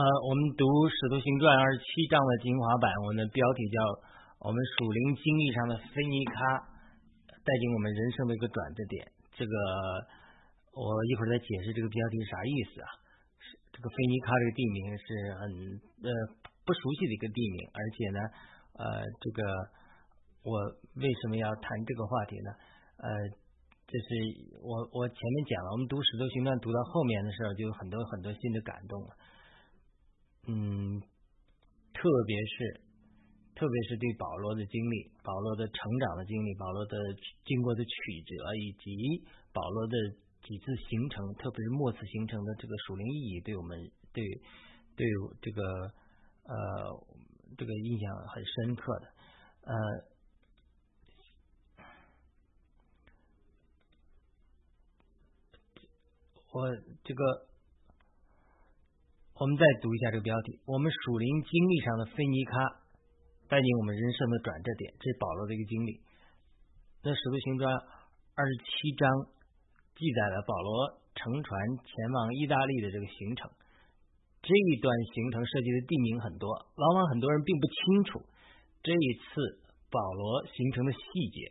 呃，我们读《使徒行传》二十七章的精华版，我们的标题叫“我们属灵经历上的菲尼卡带进我们人生的一个转折点”。这个我一会儿再解释这个标题啥意思啊？这个菲尼卡这个地名是很呃不熟悉的一个地名，而且呢，呃，这个我为什么要谈这个话题呢？呃，这是我我前面讲了，我们读《使徒行传》读到后面的时候，就有很多很多新的感动了。嗯，特别是，特别是对保罗的经历，保罗的成长的经历，保罗的经过的曲折，以及保罗的几次形成，特别是末次形成的这个属灵意义，对我们对对这个呃这个印象很深刻的。呃，我这个。我们再读一下这个标题：我们属灵经历上的菲尼卡带领我们人生的转折点。这是保罗的一个经历。那使徒行传二十七章记载了保罗乘船前往意大利的这个行程。这一段行程涉及的地名很多，往往很多人并不清楚这一次保罗行程的细节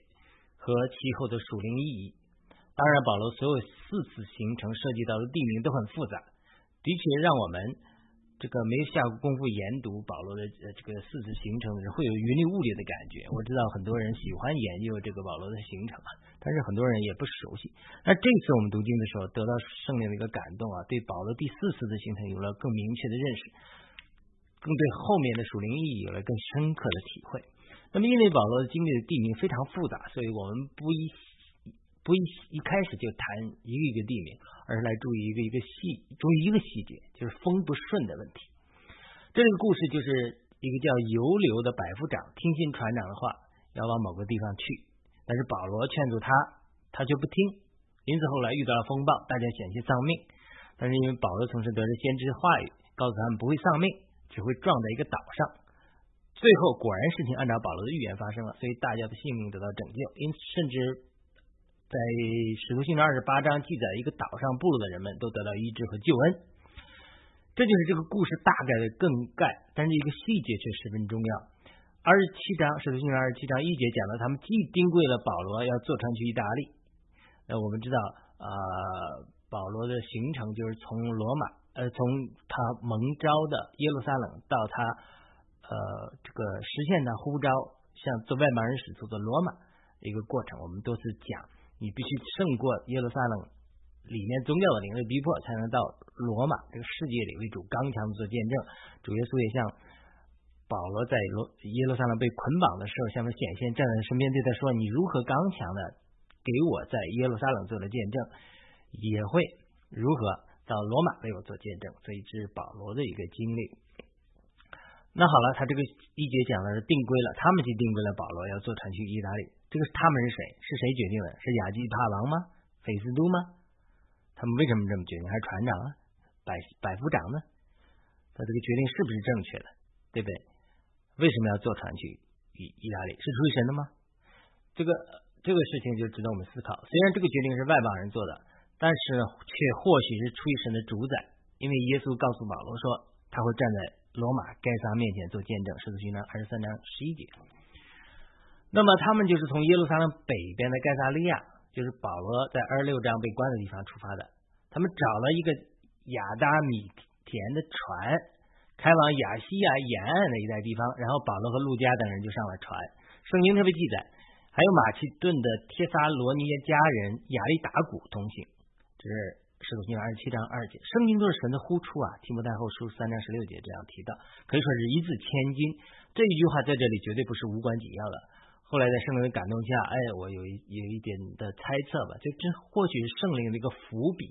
和其后的属灵意义。当然，保罗所有四次行程涉及到的地名都很复杂。的确，让我们这个没下过功夫研读保罗的这个四次行程的人，会有云里雾里的感觉。我知道很多人喜欢研究这个保罗的行程啊，但是很多人也不熟悉。那这次我们读经的时候，得到圣灵的一个感动啊，对保罗第四次的行程有了更明确的认识，更对后面的属灵意义有了更深刻的体会。那么，因为保罗的经历的地名非常复杂，所以我们不一不一一开始就谈一个一个地名。而是来注意一个一个细，注意一个细节，就是风不顺的问题。这个故事就是一个叫游流的百夫长听信船长的话，要往某个地方去，但是保罗劝阻他，他却不听，因此后来遇到了风暴，大家险些丧命。但是因为保罗同时得知先知话语，告诉他们不会丧命，只会撞在一个岛上。最后果然事情按照保罗的预言发生了，所以大家的性命得到拯救，因此甚至。在使徒行传二十八章记载，一个岛上部落的人们都得到医治和救恩。这就是这个故事大概的梗概，但是一个细节却十分重要。二十七章使徒行传二十七章一节讲到，他们既定规了保罗要坐船去意大利。那我们知道，呃，保罗的行程就是从罗马，呃，从他蒙召的耶路撒冷到他呃这个实现他呼召，像做外邦人使徒的罗马一个过程，我们都是讲。你必须胜过耶路撒冷里面宗教的灵的逼迫，才能到罗马这个世界里为主刚强做见证。主耶稣也像保罗在罗耶路撒冷被捆绑的时候，向他显现，站在身边对他说：“你如何刚强的给我在耶路撒冷做了见证，也会如何到罗马为我做见证。”所以这是保罗的一个经历。那好了，他这个一节讲的是定规了，他们就定规了保罗要坐船去意大利。这个他们是谁？是谁决定的？是亚基帕王吗？菲斯都吗？他们为什么这么决定？还是船长啊？百百夫长呢？他这个决定是不是正确的？对不对？为什么要坐船去意意大利？是出于神的吗？这个这个事情就值得我们思考。虽然这个决定是外邦人做的，但是却或许是出于神的主宰，因为耶稣告诉保罗说，他会站在罗马该撒面前做见证。使徒行传二十三章十一节。那么他们就是从耶路撒冷北边的盖萨利亚，就是保罗在二十六章被关的地方出发的。他们找了一个亚达米田的船，开往亚细亚沿岸的一带地方。然后保罗和路加等人就上了船。圣经特别记载，还有马其顿的帖撒罗尼迦人亚利达古同行。这是使徒行传二十七章二节。圣经都是神的呼出啊，提摩太后书三章十六节这样提到，可以说是一字千金。这一句话在这里绝对不是无关紧要的。后来在圣灵的感动下，哎，我有一有一点的猜测吧，就这或许是圣灵的一个伏笔，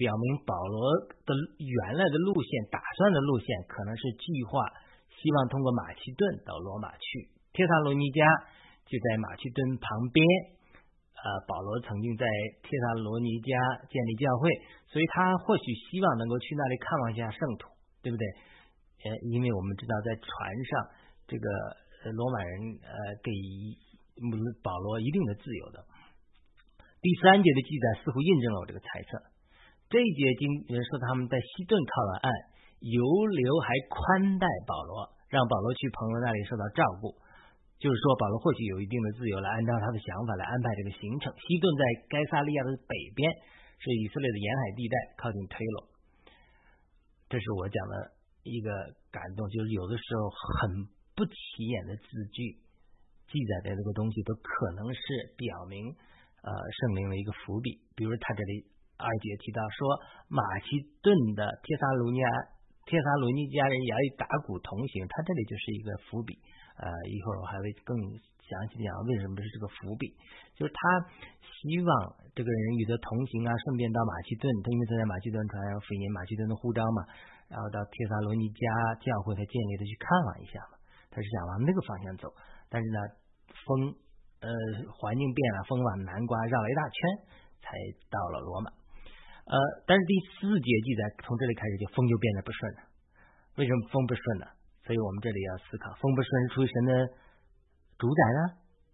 表明保罗的原来的路线、打算的路线，可能是计划希望通过马其顿到罗马去。帖撒罗尼迦就在马其顿旁边，呃，保罗曾经在帖撒罗尼迦建立教会，所以他或许希望能够去那里看望一下圣徒，对不对？呃，因为我们知道在船上这个。罗马人呃给保罗一定的自由的。第三节的记载似乎印证了我这个猜测。这一节经说他们在西顿靠了岸，犹流还宽待保罗，让保罗去朋友那里受到照顾。就是说，保罗或许有一定的自由来按照他的想法来安排这个行程。西顿在该萨利亚的北边，是以色列的沿海地带，靠近推罗。这是我讲的一个感动，就是有的时候很不起眼的字句记载的这个东西，都可能是表明呃圣灵的一个伏笔。比如他这里二节提到说，马其顿的帖撒罗尼亚、帖撒罗尼迦人也与打鼓同行，他这里就是一个伏笔。呃，一会儿我还会更详细讲为什么是这个伏笔，就是他希望这个人与他同行啊，顺便到马其顿，他因为他在马其顿传福音，马其顿的护照嘛，然后到帖撒罗尼迦教会他建立的去看望一下嘛，他是想往那个方向走，但是呢，风呃环境变了，风往南刮，绕了一大圈才到了罗马，呃，但是第四节记载从这里开始就风就变得不顺了，为什么风不顺呢？所以我们这里要思考，风不顺是出于神的主宰呢，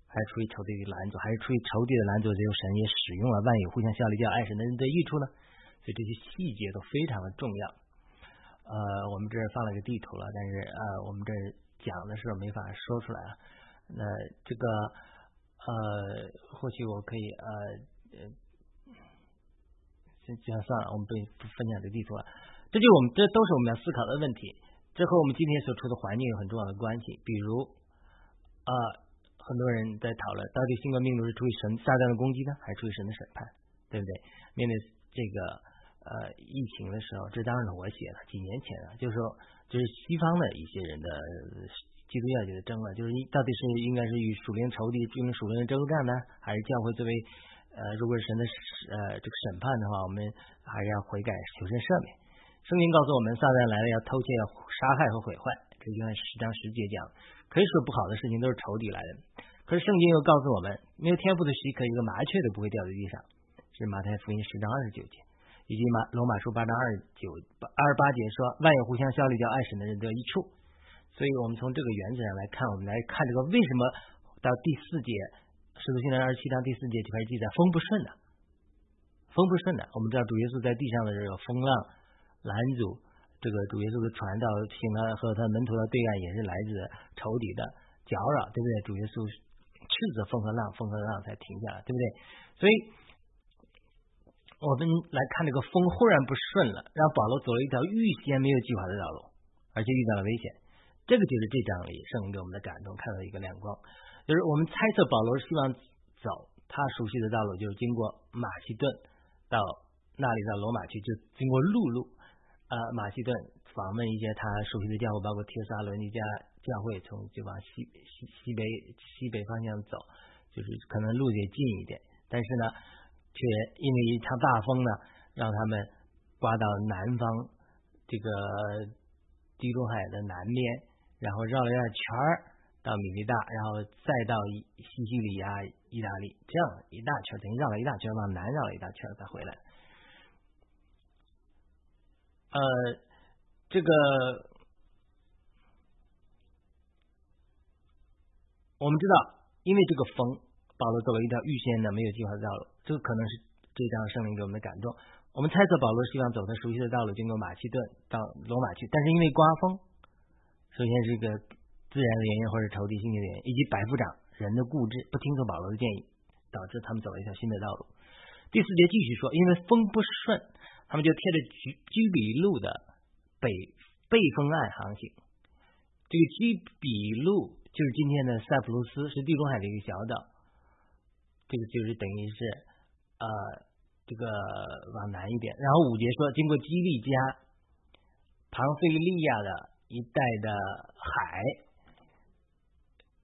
还是出于仇敌的拦阻，还是出于仇敌的拦阻？最后神也使用了万有互相效力，叫爱神的人得益处呢？所以这些细节都非常的重要。呃，我们这儿放了个地图了，但是呃，我们这讲的时候没法说出来啊。那这个呃，或许我可以呃呃，先这样算了，我们不不分享这地图了。这就我们这都是我们要思考的问题。这和我们今天所处的环境有很重要的关系。比如，啊，很多人在讨论，到底新冠病毒是出于神撒旦的攻击呢，还是出于神的审判？对不对？面对这个呃疫情的时候，这当然是我写的，几年前了。就是说，就是西方的一些人的基督教界的争论，就是到底是应该是与属灵仇敌进行属灵的征战呢，还是教会作为呃，如果是神的呃这个审判的话，我们还是要悔改求神赦免。圣经告诉我们，撒旦来了要偷窃、要杀害和毁坏。这就按十章十节讲，可以说不好的事情都是仇敌来的。可是圣经又告诉我们，没有天赋的许可，一个麻雀都不会掉在地上。是马太福音十章二十九节，以及马罗马书八章二十九二十八节说，万有互相效力，叫爱神的人得一处。所以我们从这个原则上来看，我们来看这个为什么到第四节，使徒行传二十七章第四节就开始记载风不顺的，风不顺的。我们知道主耶稣在地上的时候，风浪。拦阻这个主耶稣的传道，行了和他门徒的对岸也是来自仇敌的搅扰，对不对？主耶稣斥责风和浪，风和浪才停下来，对不对？所以，我们来看这个风忽然不顺了，让保罗走了一条预先没有计划的道路，而且遇到了危险。这个就是这章里圣灵给我们的感动，看到一个亮光，就是我们猜测保罗希望走他熟悉的道路，就是经过马其顿到那里到罗马去，就经过陆路。呃，马其顿访问一些他熟悉的教会，包括帖撒罗尼迦教会，从就往西西西北西北方向走，就是可能路也近一点，但是呢，却因为一场大风呢，让他们刮到南方这个地中海的南边，然后绕了一大圈儿到米利大，然后再到西西里亚、意大利，这样一大圈，等于绕了一大圈，往南绕了一大圈，再回来。呃，这个我们知道，因为这个风，保罗走了一条预先的没有计划的道路，这可能是这张圣灵给我们的感动。我们猜测保罗希望走他熟悉的道路，经过马其顿到罗马去，但是因为刮风，首先是一个自然的原因，或者仇敌性的原因，以及百夫长人的固执，不听从保罗的建议，导致他们走了一条新的道路。第四节继续说，因为风不顺。他们就贴着居居比路的北背风岸航行。这个居比路就是今天的塞浦路斯，是地中海的一个小岛。这个就是等于是呃，这个往南一点。然后五节说，经过基利加、庞菲利亚的一带的海，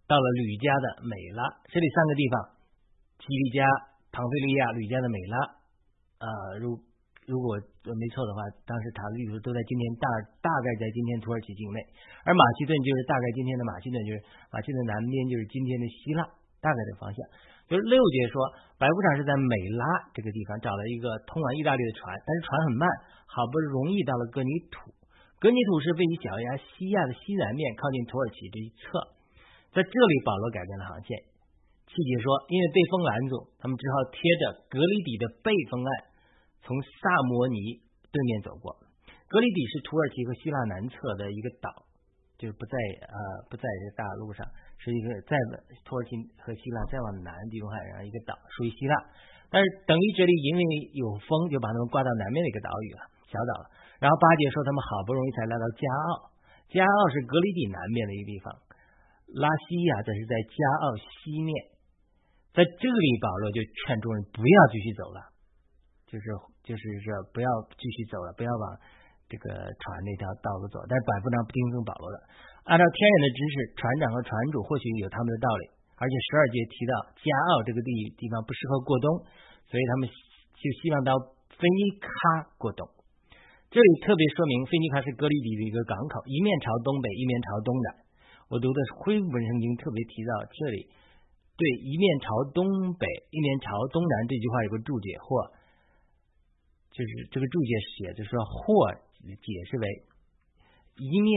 到了吕家的美拉。这里三个地方：基利加、庞菲利亚、吕家的美拉。呃，如。如果没错的话，当时塔利图都在今天大大概在今天土耳其境内，而马其顿就是大概今天的马其顿，就是马其顿南边就是今天的希腊，大概的方向。就是六节说，白夫长是在美拉这个地方找了一个通往意大利的船，但是船很慢，好不容易到了格尼土。格尼土是位于小亚细亚的西南面，靠近土耳其这一侧。在这里，保罗改变了航线。七节说，因为被风拦住，他们只好贴着格里底的背风岸。从萨摩尼对面走过，格里底是土耳其和希腊南侧的一个岛，就是不在呃不在这大陆上，是一个在土耳其和希腊再往南地中海上一个岛，属于希腊。但是等于这里因为有风，就把他们挂到南面的一个岛屿了，小岛了。然后巴结说他们好不容易才来到加奥，加奥是格里底南面的一个地方，拉西亚则是在加奥西面。在这里，保罗就劝众人不要继续走了，就是就是说不要继续走了，不要往这个船那条道路走。但是百夫长不听从保罗的，按照天然的知识，船长和船主或许有他们的道理。而且十二节提到加奥这个地地方不适合过冬，所以他们就希望到菲尼卡过冬。这里特别说明菲尼卡是格里底的一个港口，一面朝东北，一面朝东南。我读的是恢复本圣经特别提到这里，对一面朝东北，一面朝东南这句话有个注解，或就是这个注解写的说或解释为一面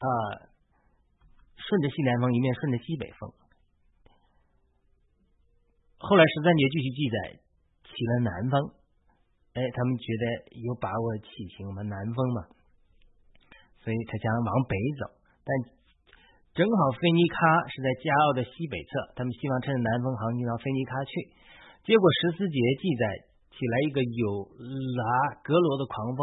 啊顺着西南风，一面顺着西北风。后来十三节继续记载起了南风，哎，他们觉得有把握起行嘛，南风嘛，所以他想往北走，但正好菲尼卡是在加奥的西北侧，他们希望趁着南风航行到菲尼卡去。结果十四节记载起来一个有拉格罗的狂风，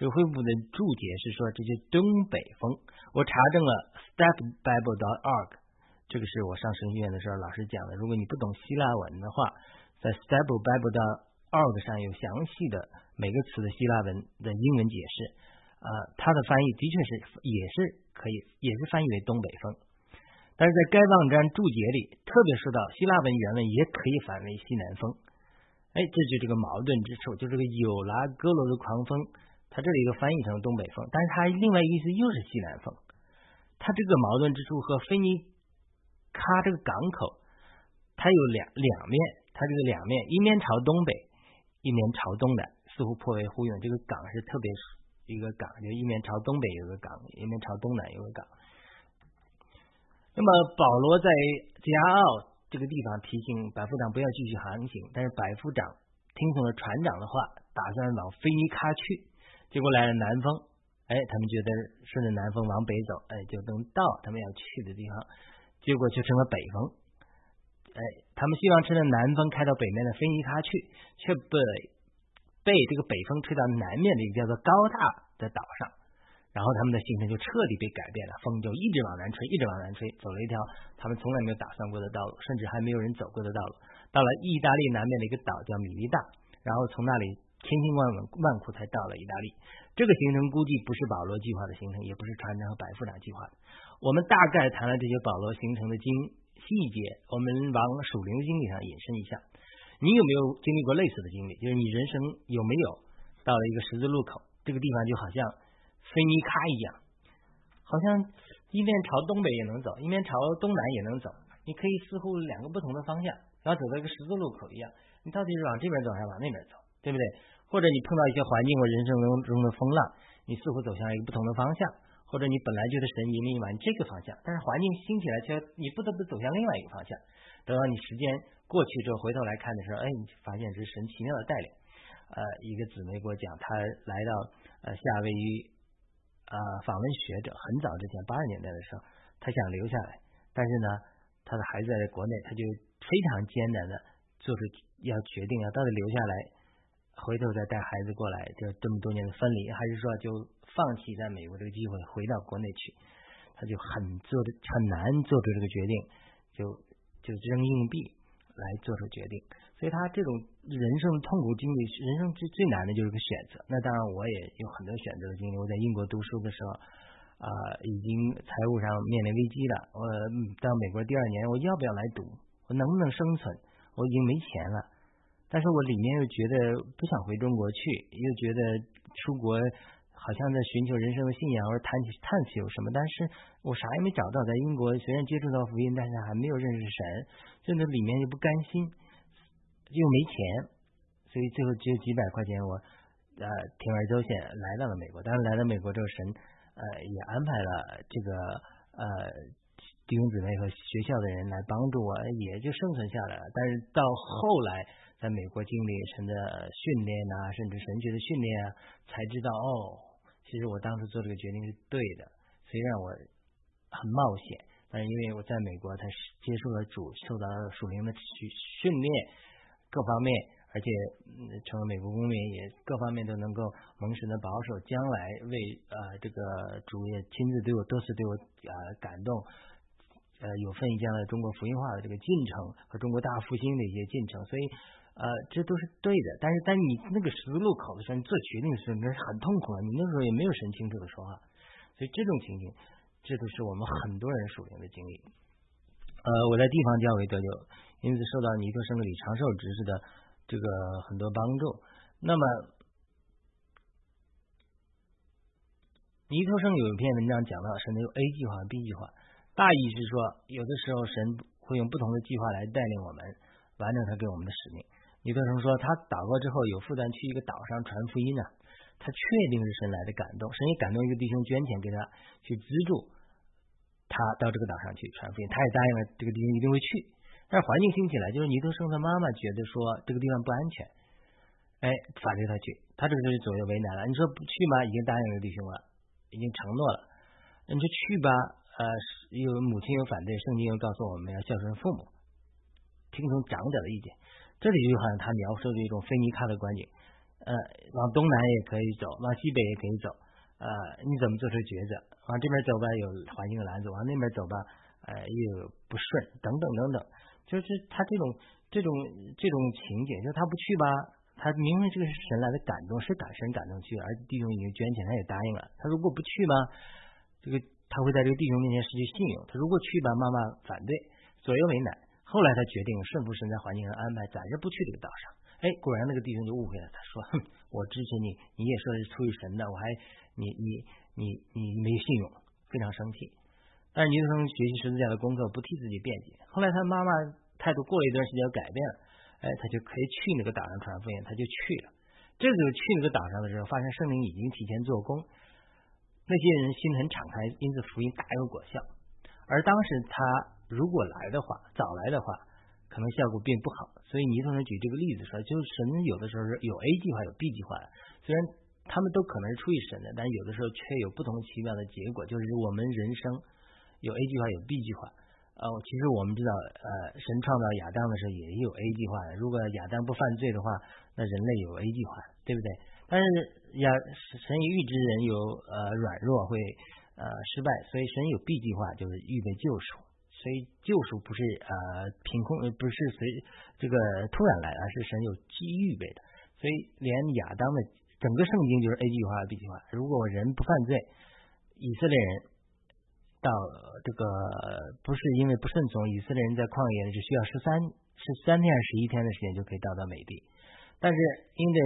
这恢复的注解是说这是东北风。我查证了 stepbible.org。这个是我上神学院的时候老师讲的。如果你不懂希腊文的话，在 Stable Bible 的 org 上有详细的每个词的希腊文的英文解释。呃，它的翻译的确是也是可以，也是翻译为东北风。但是在该网站注解里特别说到，希腊文原文也可以翻为西南风。哎，这就这个矛盾之处，就这个有拉哥罗的狂风，它这里又翻译成东北风，但是它另外意思又是西南风。它这个矛盾之处和菲尼。卡这个港口，它有两两面，它这个两面一面朝东北，一面朝东南，似乎颇为呼应。这个港是特别一个港，就一面朝东北有个港，一面朝东南有个港。那么保罗在加奥这个地方提醒百夫长不要继续航行，但是百夫长听从了船长的话，打算往菲尼卡去。结果来了南风，哎，他们觉得顺着南风往北走，哎，就能到他们要去的地方。结果就成了北风，哎，他们希望趁着南风开到北面的菲尼卡去，却被被这个北风吹到南面的一个叫做高大的岛上，然后他们的行程就彻底被改变了，风就一直往南吹，一直往南吹，走了一条他们从来没有打算过的道路，甚至还没有人走过的道路，到了意大利南面的一个岛叫米利大，然后从那里千辛万万苦才到了意大利。这个行程估计不是保罗计划的行程，也不是船长和白副长计划的。我们大概谈了这些保罗行程的经细节，我们往属灵的经历上引申一下。你有没有经历过类似的经历？就是你人生有没有到了一个十字路口，这个地方就好像菲尼卡一样，好像一面朝东北也能走，一面朝东南也能走，你可以似乎两个不同的方向，然后走到一个十字路口一样，你到底是往这边走还是往那边走，对不对？或者你碰到一些环境或人生中中的风浪，你似乎走向一个不同的方向。或者你本来就是神引领往这个方向，但是环境兴起来，却你不得不走向另外一个方向。等到你时间过去之后，回头来看的时候，哎，你发现是神奇妙的带领。呃，一个姊妹给我讲，她来到呃夏威夷呃访问学者，很早之前八十年代的时候，她想留下来，但是呢，她的孩子在国内，她就非常艰难的做出要决定，要到底留下来，回头再带孩子过来，就这么多年的分离，还是说就。放弃在美国这个机会，回到国内去，他就很做的很难做出这个决定，就就扔硬币来做出决定。所以他这种人生痛苦经历，人生最最难的就是个选择。那当然，我也有很多选择的经历。我在英国读书的时候，啊，已经财务上面临危机了。我到美国第二年，我要不要来读？我能不能生存？我已经没钱了，但是我里面又觉得不想回中国去，又觉得出国。好像在寻求人生的信仰，或者探探求什么，但是我啥也没找到。在英国虽然接触到福音，但是还没有认识神，就那里面又不甘心，又没钱，所以最后只有几百块钱，我呃铤而走险来到了美国。当然来到美国之后，神呃也安排了这个呃弟兄姊妹和学校的人来帮助我，也就生存下来了。但是到后来，在美国经历神的训练啊，甚至神学的训练啊，才知道哦，其实我当时做这个决定是对的。虽然我很冒险，但是因为我在美国，才接受了主，受到了属灵的训训练，各方面，而且成为美国公民，也各方面都能够蒙神的保守。将来为呃这个主也亲自对我多次对我呃感动。呃，有份于将来中国福音化的这个进程和中国大复兴的一些进程，所以呃，这都是对的。但是在你那个十字路口的时候，你做决定的时候，那是很痛苦的。你那时候也没有神清楚的说话，所以这种情景，这都是我们很多人属灵的经历。呃，我在地方教会得救，因此受到尼特生的李长寿执事的这个很多帮助。那么，尼特生有一篇文章讲到神的有 A 计划、B 计划。大意是说，有的时候神会用不同的计划来带领我们完成他给我们的使命。尼特生说，他祷告之后有负担去一个岛上传福音呢，他确定是神来的感动，神也感动一个弟兄捐钱给他去资助他到这个岛上去传福音，他也答应了这个弟兄一定会去。但是环境新起来，就是尼特生的妈妈觉得说这个地方不安全，哎，反对他去，他这个就是左右为难了。你说不去吗？已经答应了弟兄了，已经承诺了，你说去吧。呃，有母亲有反对，圣经又告诉我们要孝顺父母，听从长者的意见。这里就好像他描述的一种菲尼卡的观景，呃，往东南也可以走，往西北也可以走，呃，你怎么做出抉择？往这边走吧，有环境拦阻；往那边走吧，呃，又有不顺，等等等等。就是他这种这种这种情景，就他不去吧，他明明这个是神来的感动，是感神感动去，而弟兄已经捐钱，他也答应了。他如果不去吧？这个。他会在这个弟兄面前失去信用。他如果去吧，妈妈反对，左右为难。后来他决定顺服神在环境上安排，暂时不去这个岛上。哎，果然那个弟兄就误会了。他说：“哼，我支持你，你也说是出于神的，我还你你你你没信用，非常生气。”但是尼德生学习十字架的功课，不替自己辩解。后来他妈妈态度过了一段时间改变了，哎，他就可以去那个岛上传福音，他就去了。这个去那个岛上的时候，发现圣灵已经提前做工。那些人心很敞开，因此福音大有果效。而当时他如果来的话，早来的话，可能效果并不好。所以尼特人举这个例子说，就是神有的时候是有 A 计划有 B 计划，虽然他们都可能是出于神的，但有的时候却有不同奇妙的结果。就是我们人生有 A 计划有 B 计划。呃，其实我们知道，呃，神创造亚当的时候也有 A 计划的。如果亚当不犯罪的话，那人类有 A 计划，对不对？但是亚，神预知人有呃软弱会呃失败，所以神有 B 计划，就是预备救赎。所以救赎不是呃凭空，不是随这个突然来，而是神有基预备的。所以连亚当的整个圣经就是 A 计划 B 计划。如果人不犯罪，以色列人到这个不是因为不顺从，以色列人在旷野只需要十三十三天还是十一天的时间就可以到达美地，但是因为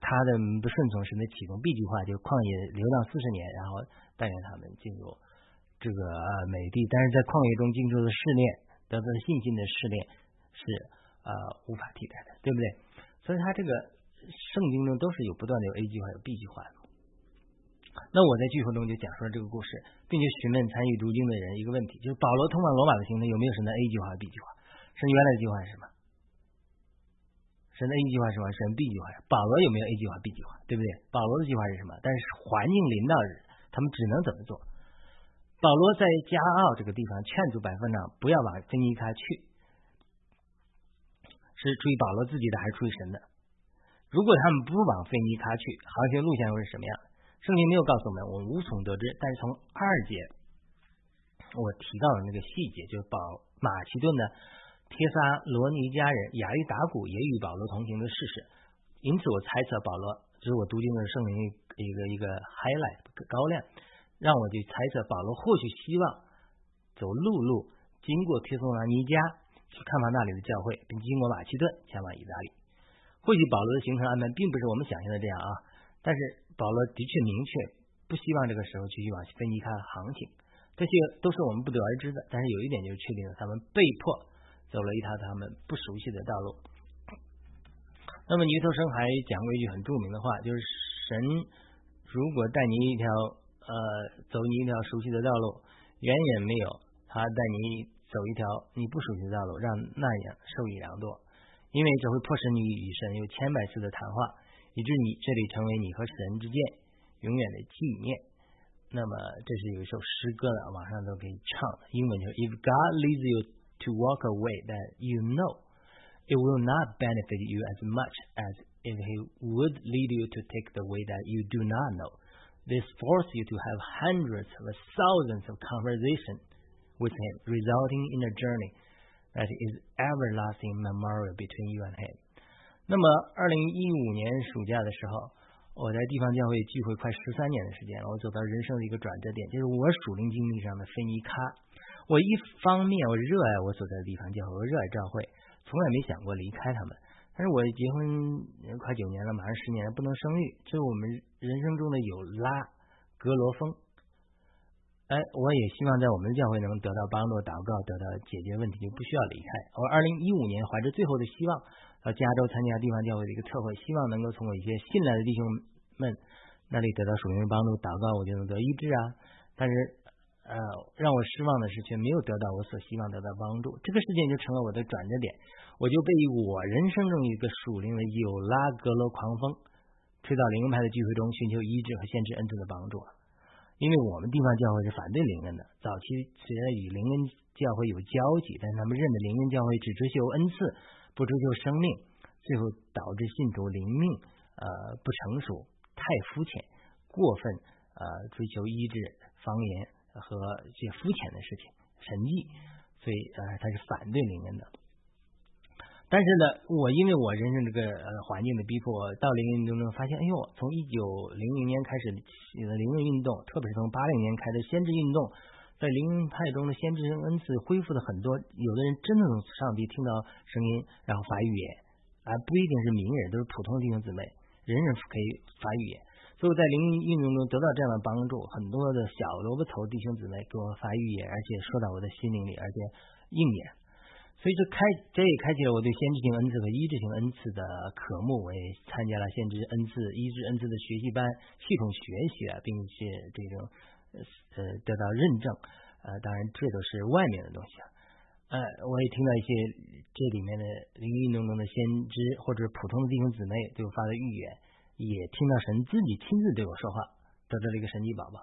他的不顺从神的启动 B 计划，就旷野流浪四十年，然后带领他们进入这个美地。但是在旷野中经受的试炼，得到的信心的试炼是呃无法替代的，对不对？所以他这个圣经中都是有不断的有 A 计划有 B 计划。那我在聚会中就讲述了这个故事，并且询问参与读经的人一个问题：就是保罗通往罗马的行程有没有神的 A 计划和 B 计划？神原来的计划是什么？神的 A 计划是什么？神 B 计划。保罗有没有 A 计划、B 计划？对不对？保罗的计划是什么？但是环境临到日，他们只能怎么做？保罗在加奥这个地方劝阻百夫长不要往菲尼卡去，是出于保罗自己的，还是出于神的？如果他们不往菲尼卡去，航行路线会是什么样？圣经没有告诉我们，我们无从得知。但是从二节我提到的那个细节，就是保马其顿的。帖撒罗尼迦人亚历达古也与保罗同行的事实，因此我猜测保罗，这是我读经的圣灵一个一个 highlight 高亮，让我去猜测保罗或许希望走陆路经过帖撒罗尼加去看望那里的教会，并经过马其顿前往意大利。或许保罗的行程安排并不是我们想象的这样啊，但是保罗的确明确不希望这个时候继续往腓尼卡航行情，这些都是我们不得而知的。但是有一点就是确定了，他们被迫。走了一条他们不熟悉的道路。那么尼托生还讲过一句很著名的话，就是神如果带你一条呃走你一条熟悉的道路，远远没有他带你走一条你不熟悉的道路，让那样受益良多。因为这会迫使你与神有千百次的谈话，以致你这里成为你和神之间永远的纪念。那么这是有一首诗歌的，网上都可以唱。英文就是 If God leads you to walk a way that you know, it will not benefit you as much as if He would lead you to take the way that you do not know. This forces you to have hundreds of thousands of conversation with him, resulting in a journey that is everlasting memorial between you and him. 那么，二零一五年暑假的时候，我在地方教会聚会快十三年的时间了，我走到人生的一个转折点，就是我属灵经历上的分尼卡。我一方面我热爱我所在的地方教会，我热爱教会，从来没想过离开他们。但是我结婚快九年了，马上十年了，不能生育，这是我们人生中的有拉格罗峰。哎，我也希望在我们的教会能得到帮助、祷告，得到解决问题，就不需要离开。我二零一五年怀着最后的希望到加州参加地方教会的一个特会，希望能够从我一些信赖的弟兄们那里得到属灵的帮助，祷告我就能得医治啊。但是呃，让我失望的是，却没有得到我所希望得到帮助。这个事件就成了我的转折点。我就被我人生中一个属灵的有拉格罗狂风推到灵恩派的聚会中，寻求医治和限制恩赐的帮助。因为我们地方教会是反对灵恩的，早期虽然与灵恩教会有交集，但他们认的灵恩教会只追求恩赐，不追求生命，最后导致信徒灵命呃不成熟，太肤浅，过分呃追求医治、方言和一些肤浅的事情、神迹，所以呃他是反对灵恩的。但是呢，我因为我人生这个呃环境的逼迫，到灵运动中发现，哎呦，从一九零零年开始的灵运运动，特别是从八零年开的先知运动，在灵运派中的先知恩赐恢复了很多，有的人真的从上帝听到声音，然后发预言，而不一定是名人，都是普通弟兄姊妹，人人可以发预言。所以在灵运动中得到这样的帮助，很多的小萝卜头弟兄姊妹给我发预言，而且说到我的心灵里，而且应验。所以这开这也开启了我对先知性恩赐和医治性恩赐的渴慕，我也参加了先知恩赐、医治恩赐的学习班，系统学习啊，并且这种呃得到认证，呃，当然这都是外面的东西啊，呃，我也听到一些这里面的灵运动中的先知或者普通的弟兄姊妹对我发的预言，也听到神自己亲自对我说话，得到了一个神奇宝宝。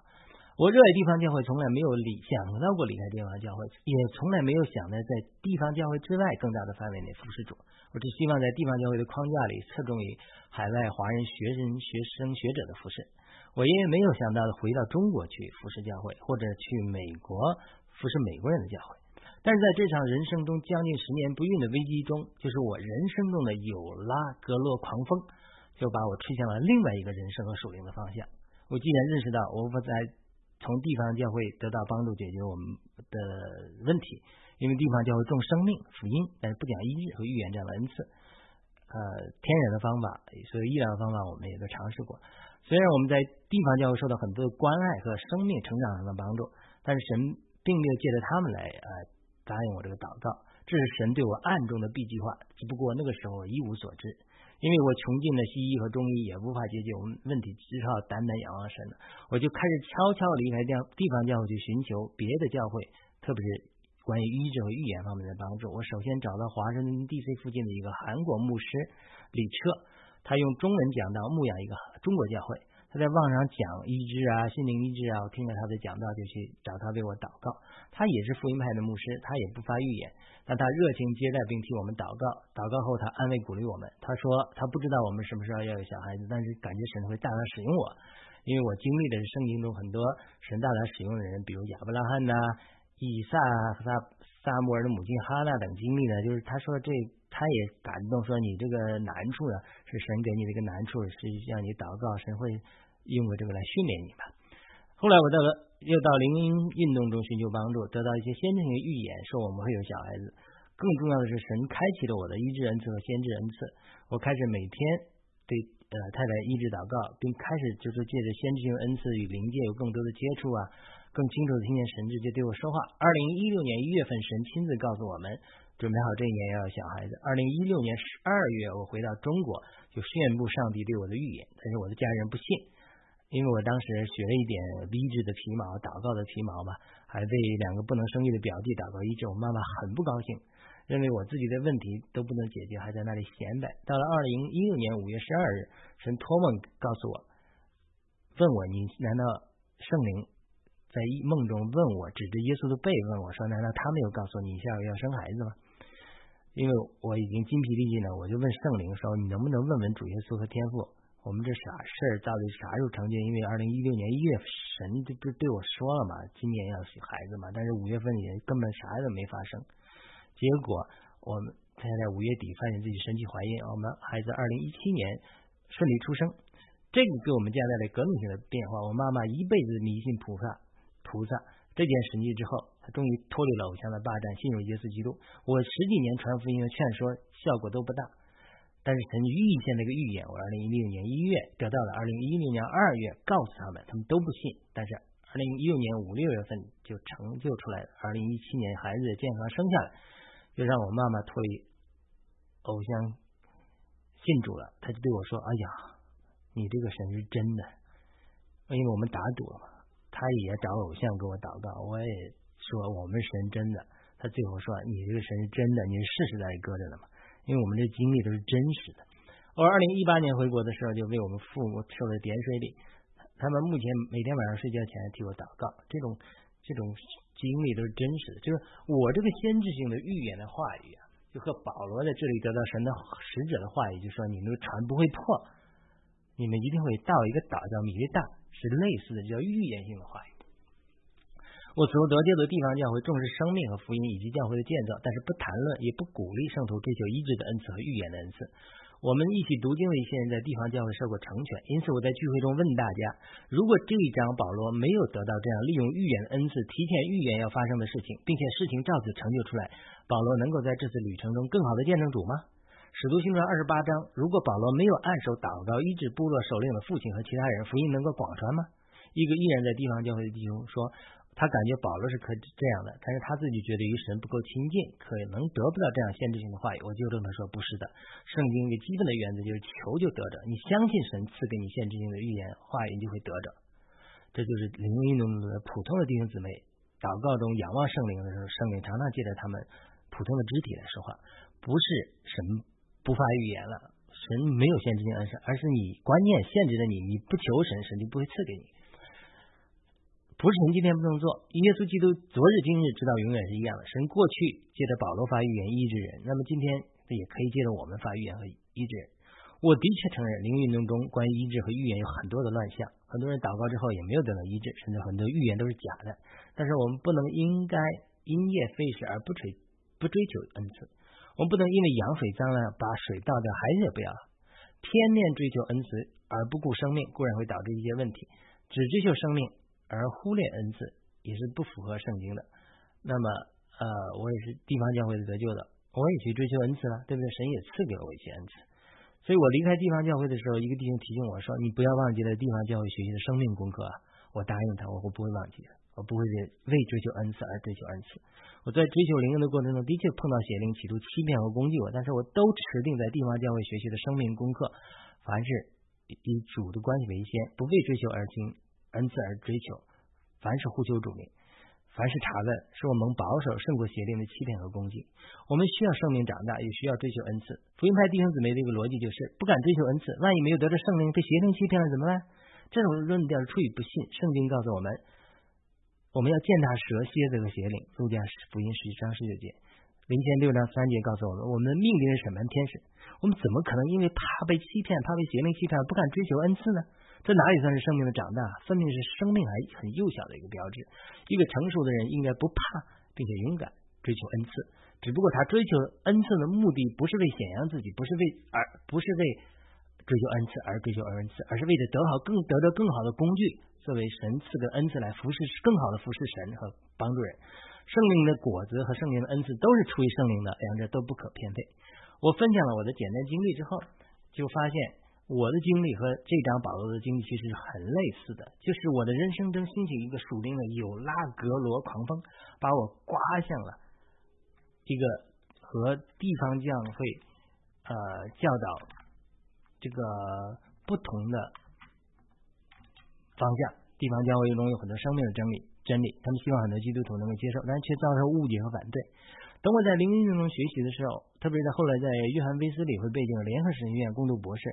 我热爱地方教会，从来没有理想到过离开地方教会，也从来没有想着在地方教会之外更大的范围内服侍主。我只希望在地方教会的框架里，侧重于海外华人学生、学生、学者的服侍。我因为没有想到回到中国去服侍教会，或者去美国服侍美国人的教会。但是在这场人生中将近十年不孕的危机中，就是我人生中的有拉格洛狂风，就把我吹向了另外一个人生和属灵的方向。我既然认识到我不在。从地方教会得到帮助，解决我们的问题。因为地方教会重生命、福音，但是不讲医治和预言这样的恩赐。呃，天然的方法，所以医疗的方法，我们也都尝试过。虽然我们在地方教会受到很多的关爱和生命成长上的帮助，但是神并没有借着他们来呃答应我这个祷告。这是神对我暗中的 B 计划，只不过那个时候一无所知。因为我穷尽了西医和中医也无法解决我们问题，只好单单仰望神了。我就开始悄悄离开地地方教会去寻求别的教会，特别是关于医治和预言方面的帮助。我首先找到华盛顿 DC 附近的一个韩国牧师李彻，他用中文讲到牧养一个中国教会。他在网上讲医治啊，心灵医治啊，我听了他的讲道就去找他为我祷告。他也是福音派的牧师，他也不发预言，但他热情接待并替我们祷告。祷告后，他安慰鼓励我们。他说他不知道我们什么时候要有小孩子，但是感觉神会大大使用我，因为我经历的是圣经中很多神大大使用的人，比如亚伯拉罕呐、以撒、和撒撒母耳的母亲哈娜等经历呢，就是他说这。他也感动说：“你这个难处呢，是神给你的一个难处，是让你祷告，神会用这个来训练你吧。”后来我到了，又到灵音运动中寻求帮助，得到一些先进的预言，说我们会有小孩子。更重要的是，神开启了我的医治恩赐和先知恩赐。我开始每天对呃太太医治祷告，并开始就是借着先知性恩赐与灵界有更多的接触啊，更清楚的听见神直接对我说话。二零一六年一月份，神亲自告诉我们。准备好这一年要有小孩子。二零一六年十二月，我回到中国，就宣布上帝对我的预言。但是我的家人不信，因为我当时学了一点医治的皮毛、祷告的皮毛嘛，还为两个不能生育的表弟祷告医治，我妈妈很不高兴，认为我自己的问题都不能解决，还在那里闲摆。到了二零一六年五月十二日，神托梦告诉我，问我你难道圣灵在梦中问我，指着耶稣的背问我说，难道他没有告诉你下午要生孩子吗？因为我已经筋疲力尽了，我就问圣灵说，你能不能问问主耶稣和天父？我们这啥事儿到底啥时候成就？因为二零一六年一月神就不对我说了嘛，今年要生孩子嘛。但是五月份也根本啥都没发生。结果我们才在五月底发现自己身体怀孕，我们孩子二零一七年顺利出生。这个给我们家带来革命性的变化。我妈妈一辈子迷信菩萨，菩萨这件神迹之后，终于脱离了偶像的霸占，信入耶稣基督。我十几年传福音的劝说效果都不大。但是神预先那个预言，我二零一六年一月得到了，二零一六年二月告诉他们，他们都不信。但是二零一六年五六月份就成就出来了，二零一七年孩子的健康生下来，就让我妈妈脱离偶像信主了。他就对我说：“哎呀，你这个神是真的，因为我们打赌了嘛。”他也找偶像给我祷告，我也说我们神真的。他最后说：“你这个神是真的，你是世实在搁着的嘛。”因为我们这经历都是真实的。我二零一八年回国的时候，就为我们父母受了点水礼。他们目前每天晚上睡觉前替我祷告，这种这种经历都是真实的。就是我这个先知性的预言的话语啊，就和保罗在这里得到神的使者的话语，就说你们的船不会破，你们一定会到一个岛叫米利大，是类似的叫预言性的话语。我所得救的地方教会重视生命和福音以及教会的建造，但是不谈论也不鼓励圣徒追求医治的恩赐和预言的恩赐。我们一起读经的一些人在地方教会受过成全，因此我在聚会中问大家：如果这一章保罗没有得到这样利用预言的恩赐提前预言要发生的事情，并且事情照此成就出来，保罗能够在这次旅程中更好的见证主吗？使徒行传二十八章，如果保罗没有按手祷告医治部落首领的父亲和其他人，福音能够广传吗？一个依然在地方教会的弟兄说。他感觉保罗是可以这样的，但是他自己觉得与神不够亲近，可能得不到这样限制性的话语。我纠正他说不是的，圣经一个基本的原则就是求就得着，你相信神赐给你限制性的预言话语，你就会得着。这就是灵运动的普通的弟兄姊妹祷告中仰望圣灵的时候，圣灵常常借着他们普通的肢体来说话，不是神不发预言了，神没有限制性恩赐，而是你观念限制了你，你不求神，神就不会赐给你。不是神今天不能做，耶稣基督昨日今日直到永远是一样的。神过去借着保罗发预言医治人，那么今天也可以借着我们发预言和医治人。我的确承认灵运动中关于医治和预言有很多的乱象，很多人祷告之后也没有得到医治，甚至很多预言都是假的。但是我们不能应该因噎废食而不追不追求恩赐，我们不能因为羊水脏了把水倒掉还是不要，片面追求恩赐而不顾生命，固然会导致一些问题。只追求生命。而忽略恩赐也是不符合圣经的。那么，呃，我也是地方教会的得救的，我也去追求恩赐了，对不对？神也赐给了我一些恩赐。所以我离开地方教会的时候，一个弟兄提醒我说：“你不要忘记了地方教会学习的生命功课啊！”我答应他，我不会忘记的，我不会为追求恩赐而追求恩赐。我在追求灵恩的过程中，的确碰到邪灵，企图欺骗和攻击我，但是我都持定在地方教会学习的生命功课，凡是以主的关系为先，不为追求而行。恩赐而追求，凡是呼求主名，凡是查问，使我们保守胜过邪灵的欺骗和攻击。我们需要生命长大，也需要追求恩赐。福音派弟兄姊妹这个逻辑就是：不敢追求恩赐，万一没有得着圣灵，被邪灵欺骗了怎么办？这种论调出于不信。圣经告诉我们，我们要践踏蛇、蝎子和邪灵。路加福音十一章十九节，林前六章三节告诉我们，我们的命令是审判天使。我们怎么可能因为怕被欺骗、怕被邪灵欺骗，不敢追求恩赐呢？这哪里算是生命的长大？分明是生命还很幼小的一个标志。一个成熟的人应该不怕，并且勇敢追求恩赐。只不过他追求恩赐的目的不是为显扬自己，不是为而不是为追求恩赐而追求恩赐，而是为了得好更得到更好的工具，作为神赐的恩赐来服侍更好的服侍神和帮助人。圣灵的果子和圣灵的恩赐都是出于圣灵的，两者都不可偏废。我分享了我的简单经历之后，就发现。我的经历和这张保罗的经历其实很类似的，就是我的人生中兴起一个属灵的有拉格罗狂风，把我刮向了一个和地方教会呃教导这个不同的方向。地方教会中有很多生命的真理，真理，他们希望很多基督徒能够接受，但却遭受误解和反对。等我在灵运动中学习的时候，特别是在后来在约翰威斯理会背景联合神学院攻读博士，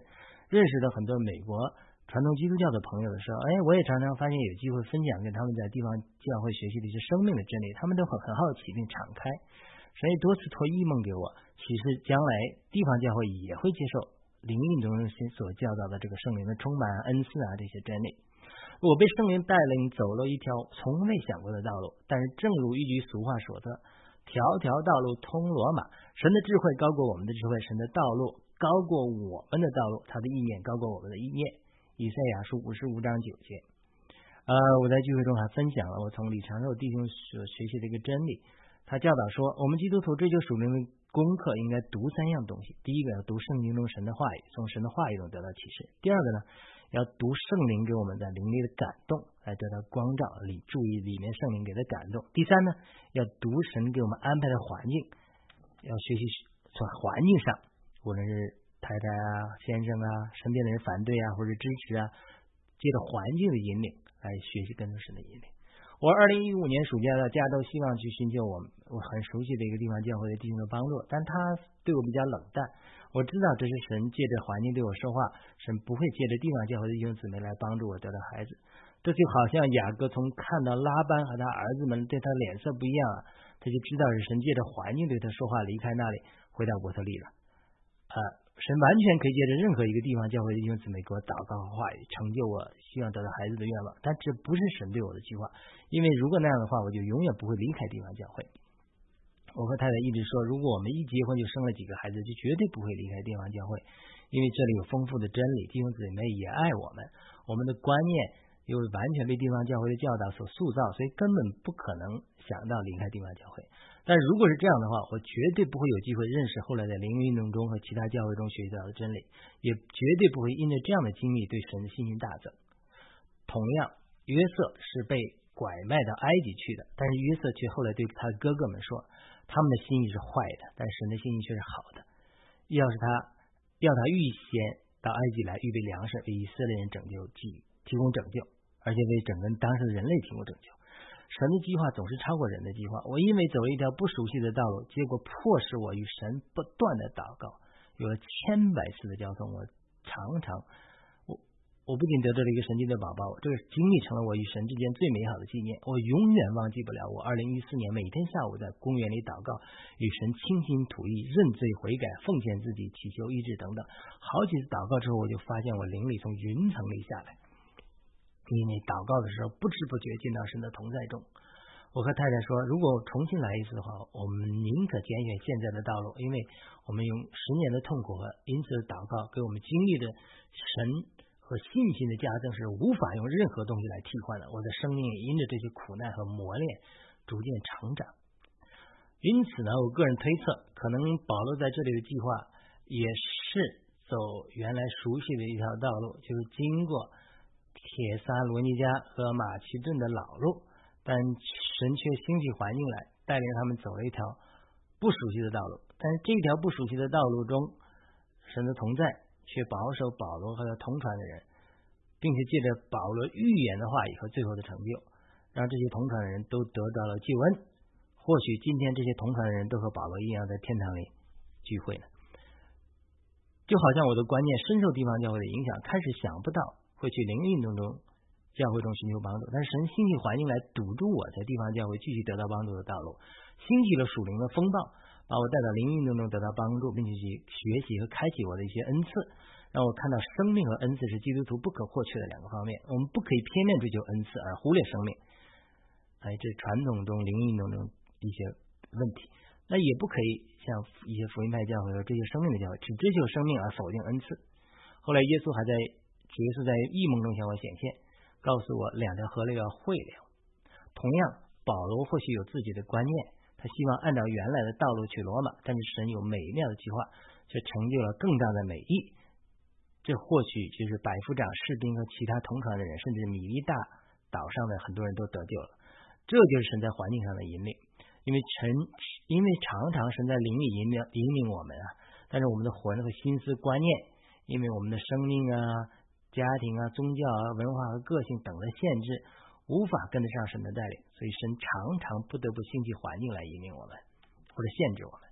认识了很多美国传统基督教的朋友的时候，哎，我也常常发现有机会分享给他们在地方教会学习的一些生命的真理，他们都很很好奇并敞开，所以多次托异梦给我，其实将来地方教会也会接受灵运中心所教导的这个圣灵的充满恩赐啊这些真理。我被圣灵带领走了一条从未想过的道路，但是正如一句俗话说的：“条条道路通罗马。”神的智慧高过我们的智慧，神的道路高过我们的道路，他的意念高过我们的意念。以赛亚书五十五章九节。呃，我在聚会中还分享了我从李长寿弟兄所学习的一个真理。他教导说，我们基督徒追求属灵的功课应该读三样东西：第一个要读圣经中神的话语，从神的话语中得到启示；第二个呢？要读圣灵给我们的灵力的感动，来得到光照，里注意里面圣灵给的感动。第三呢，要读神给我们安排的环境，要学习从环境上，无论是太太啊、先生啊、身边的人反对啊，或者支持啊，借着环境的引领来学习跟着神的引领。我二零一五年暑假到加州，希望去寻求我我很熟悉的一个地方教会的弟兄的帮助，但他对我比较冷淡。我知道这是神借着环境对我说话，神不会借着地方教会的弟兄姊妹来帮助我得到孩子。这就好像雅各从看到拉班和他儿子们对他脸色不一样啊，他就知道是神借着环境对他说话，离开那里回到伯特利了。啊，神完全可以借着任何一个地方教会的弟兄姊妹给我祷告和话语，成就我希望得到孩子的愿望。但这不是神对我的计划，因为如果那样的话，我就永远不会离开地方教会。我和太太一直说，如果我们一结婚就生了几个孩子，就绝对不会离开地方教会，因为这里有丰富的真理，弟兄姊妹也爱我们，我们的观念又完全被地方教会的教导所塑造，所以根本不可能想到离开地方教会。但如果是这样的话，我绝对不会有机会认识后来在灵运动中和其他教会中学习到的真理，也绝对不会因着这样的经历对神的信心大增。同样，约瑟是被拐卖到埃及去的，但是约瑟却后来对他的哥哥们说。他们的心意是坏的，但神的心意却是好的。要是他要他预先到埃及来预备粮食，为以色列人拯救、提提供拯救，而且为整个当时的人类提供拯救。神的计划总是超过人的计划。我因为走了一条不熟悉的道路，结果迫使我与神不断的祷告，有了千百次的交通。我常常。我我不仅得到了一个神奇的宝宝，这个经历成了我与神之间最美好的纪念。我永远忘记不了我二零一四年每天下午在公园里祷告，与神倾心吐意、认罪悔改、奉献自己、祈求医治等等。好几次祷告之后，我就发现我灵里从云层里下来，因为祷告的时候不知不觉进到神的同在中。我和太太说，如果重新来一次的话，我们宁可拣选现在的道路，因为我们用十年的痛苦和因此祷告给我们经历的神。和信心的加增是无法用任何东西来替换的。我的生命也因着这些苦难和磨练逐渐成长。因此呢，我个人推测，可能保罗在这里的计划也是走原来熟悉的一条道路，就是经过铁萨罗尼加和马其顿的老路，但神却兴起环境来，带领他们走了一条不熟悉的道路。但是这条不熟悉的道路中，神的同在。却保守保罗和他同传的人，并且借着保罗预言的话语和最后的成就，让这些同传的人都得到了救恩。或许今天这些同传的人都和保罗一样在天堂里聚会呢。就好像我的观念深受地方教会的影响，开始想不到会去灵运动中教会中寻求帮助，但是神兴起环境来堵住我在地方教会继续得到帮助的道路，兴起了属灵的风暴。把我带到灵运动中得到帮助，并且去学习和开启我的一些恩赐，让我看到生命和恩赐是基督徒不可或缺的两个方面。我们不可以片面追求恩赐而忽略生命。哎，这传统中灵运动中一些问题，那也不可以像一些福音派教会和追求生命的教会，只追求生命而否定恩赐。后来耶稣还在主耶稣在异梦中向我显现，告诉我两条河流要汇流。同样，保罗或许有自己的观念。他希望按照原来的道路去罗马，但是神有美妙的计划，却成就了更大的美意。这或许就是百夫长、士兵和其他同船的人，甚至米利大岛上的很多人都得救了。这就是神在环境上的引领，因为神，因为常常神在灵里引领引领我们啊。但是我们的魂和心思观念，因为我们的生命啊，家庭啊、宗教啊、文化和个性等的限制，无法跟得上神的带领，所以神常常不得不兴起环境来引领我们，或者限制我们。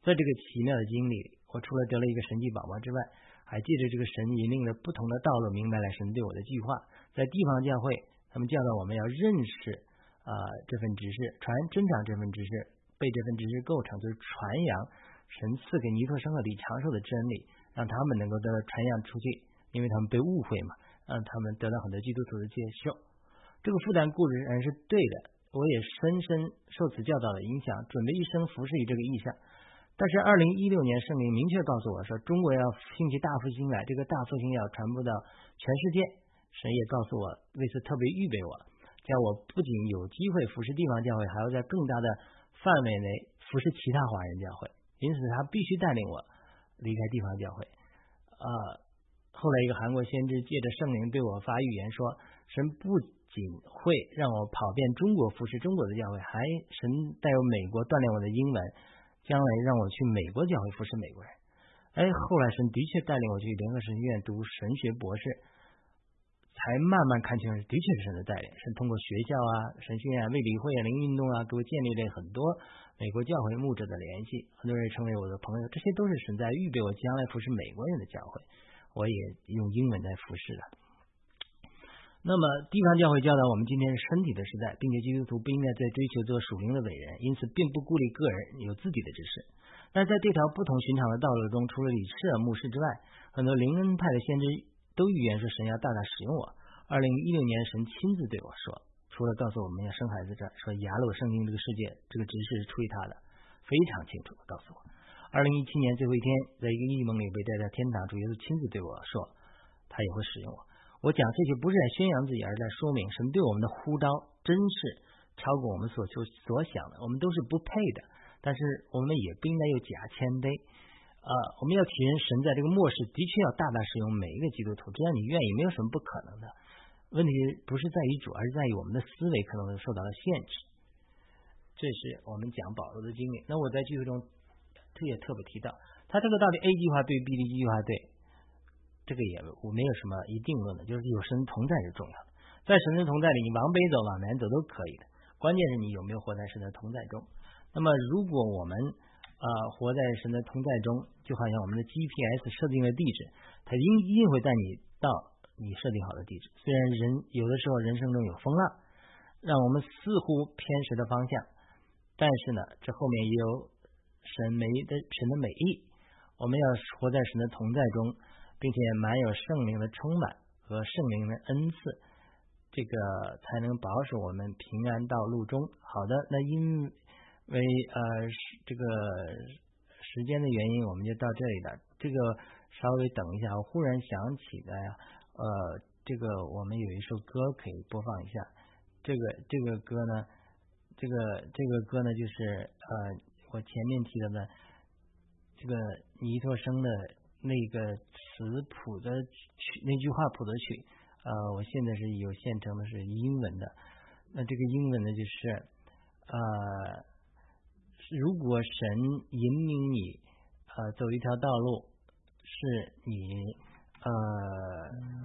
在这个奇妙的经历里，我除了得了一个神迹宝宝之外，还借着这个神引领的不同的道路，明白了神对我的计划。在地方教会，他们教导我们要认识啊这份知识，传增长这份知识，被这份知识构成，就是传扬神赐给尼托生和李长寿的真理。让他们能够得到传扬出去，因为他们被误会嘛，让他们得到很多基督徒的接受。这个负担固然是对的，我也深深受此教导的影响，准备一生服侍于这个意向。但是，二零一六年圣灵明确告诉我说，中国要兴起大复兴来，这个大复兴要传播到全世界。神也告诉我，为此特别预备我，叫我不仅有机会服侍地方教会，还要在更大的范围内服侍其他华人教会。因此，他必须带领我。离开地方教会，啊，后来一个韩国先知借着圣灵对我发预言说，神不仅会让我跑遍中国服侍中国的教会，还神带有美国锻炼我的英文，将来让我去美国教会服侍美国人。哎，后来神的确带领我去联合神学院读神学博士，才慢慢看清的确是神的带领，神通过学校啊、神学院、卫理会啊、灵运动啊，给我建立了很多。美国教会牧者的联系，很多人成为我的朋友，这些都是神在预备我将来服侍美国人的教会。我也用英文来服侍的。那么地方教会教导我们，今天是身体的时代，并且基督徒不应该再追求做属灵的伟人，因此并不鼓励个人有自己的知识。但在这条不同寻常的道路中，除了李氏牧师之外，很多灵恩派的先知都预言说神要大大使用我。二零一六年，神亲自对我说。除了告诉我们要生孩子这说雅鲁圣经这个世界这个知识是出于他的，非常清楚的告诉我。二零一七年最后一天，在一个异梦里被带到天堂，主耶稣亲自对我说，他也会使用我。我讲这些不是在宣扬自己，而是在说明神对我们的呼召真是超过我们所求所想的。我们都是不配的，但是我们也不应该有假谦卑。呃，我们要体验神在这个末世的确要大大使用每一个基督徒，只要你愿意，没有什么不可能的。问题不是在于主，而是在于我们的思维可能受到了限制。这是我们讲保罗的经历。那我在剧中这也特别提到，他这个到底 A 计划对，B 的计划对，这个也我没有什么一定论的，就是有神同在是重要的。在神的同在里，你往北走往南走都可以的，关键是你有没有活在神的同在中。那么如果我们啊活在神的同在中，就好像我们的 GPS 设定的地址，它一一定会带你到。你设定好的地址，虽然人有的时候人生中有风浪，让我们似乎偏食的方向，但是呢，这后面也有神美的神的美意。我们要活在神的同在中，并且满有圣灵的充满和圣灵的恩赐，这个才能保守我们平安到路中。好的，那因为呃这个时间的原因，我们就到这里了。这个稍微等一下，我忽然想起来呀。呃，这个我们有一首歌可以播放一下。这个这个歌呢，这个这个歌呢，就是呃，我前面提到的这个尼托生的那个词谱的曲，那句话谱的曲。呃，我现在是有现成的，是英文的。那这个英文呢，就是呃，如果神引领你呃走一条道路，是你。呃，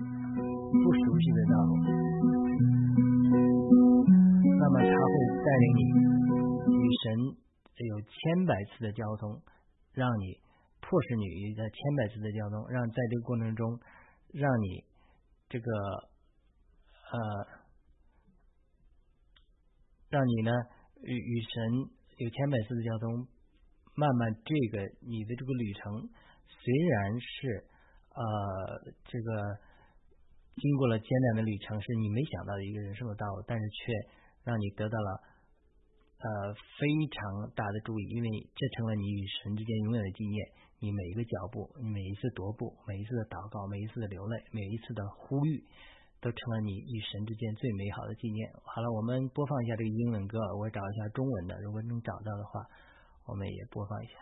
不熟悉的道路，那么他会带领你与神有千百次的交通，让你迫使你与在千百次的交通，让在这个过程中，让你这个呃，让你呢与与神有千百次的交通，慢慢这个你的这个旅程虽然是。呃，这个经过了艰难的旅程，是你没想到的一个人生的道路，但是却让你得到了呃非常大的注意，因为这成了你与神之间永远的纪念。你每一个脚步，你每一次踱步，每一次的祷告，每一次的流泪，每一次的呼吁，都成了你与神之间最美好的纪念。好了，我们播放一下这个英文歌，我找一下中文的，如果能找到的话，我们也播放一下。